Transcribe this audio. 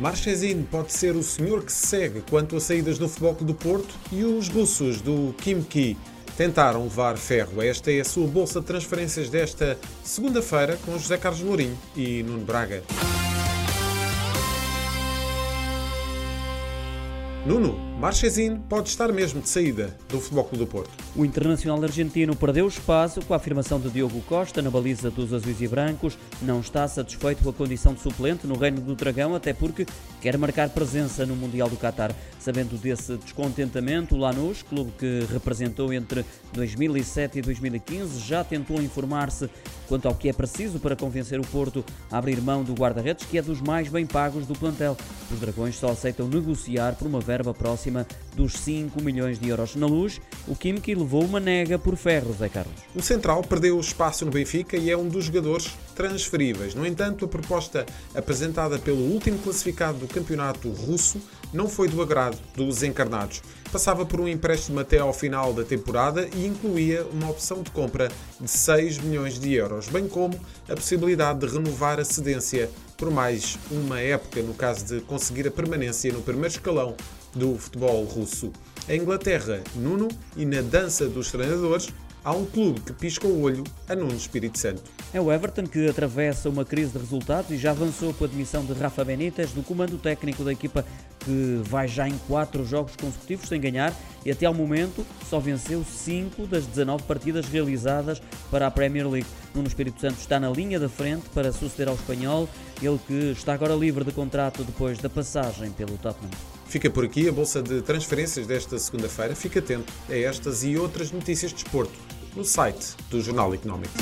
Marchesin pode ser o senhor que se segue quanto a saídas no futebol do Porto e os russos do Kimki tentaram levar ferro. Esta é a sua bolsa de transferências desta segunda-feira com José Carlos Lourinho e Nuno Braga. Nuno, Marchesin pode estar mesmo de saída do Futebol Clube do Porto. O internacional argentino perdeu espaço com a afirmação de Diogo Costa na baliza dos azuis e brancos. Não está satisfeito com a condição de suplente no Reino do Dragão, até porque quer marcar presença no Mundial do Qatar. Sabendo desse descontentamento, o Lanús, clube que representou entre 2007 e 2015, já tentou informar-se quanto ao que é preciso para convencer o Porto a abrir mão do guarda-redes, que é dos mais bem pagos do plantel. Os Dragões só aceitam negociar por uma verba próxima dos 5 milhões de euros na luz, o Kimki levou uma nega por ferro, Zé Carlos. O Central perdeu espaço no Benfica e é um dos jogadores transferíveis. No entanto, a proposta apresentada pelo último classificado do campeonato russo não foi do agrado dos encarnados. Passava por um empréstimo até ao final da temporada e incluía uma opção de compra de 6 milhões de euros, bem como a possibilidade de renovar a cedência por mais uma época, no caso de conseguir a permanência no primeiro escalão do futebol russo. A Inglaterra, Nuno, e na dança dos treinadores, há um clube que pisca o olho a Nuno Espírito Santo. É o Everton que atravessa uma crise de resultados e já avançou com a admissão de Rafa Benítez do comando técnico da equipa que vai já em quatro jogos consecutivos sem ganhar e até ao momento só venceu 5 das 19 partidas realizadas para a Premier League. Nuno Espírito Santo está na linha da frente para suceder ao espanhol, ele que está agora livre de contrato depois da passagem pelo Tottenham. Fica por aqui a bolsa de transferências desta segunda-feira. Fique atento a estas e outras notícias de esporto no site do Jornal Económico.